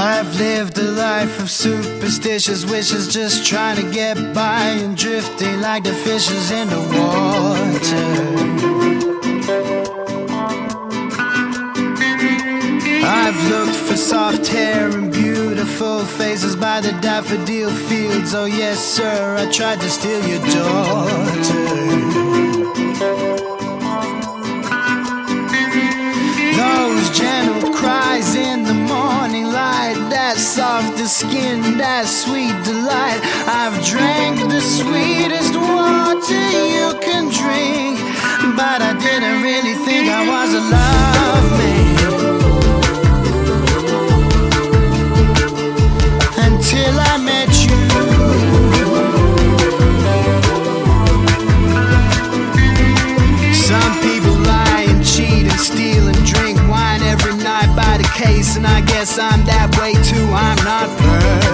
I've lived a life of superstitious wishes, just trying to get by and drifting like the fishes in the water. I've looked for soft hair and beautiful faces by the daffodil fields. Oh, yes, sir, I tried to steal your daughter. Skin, that sweet delight. I've drank guess I'm that way too. I'm not perfect.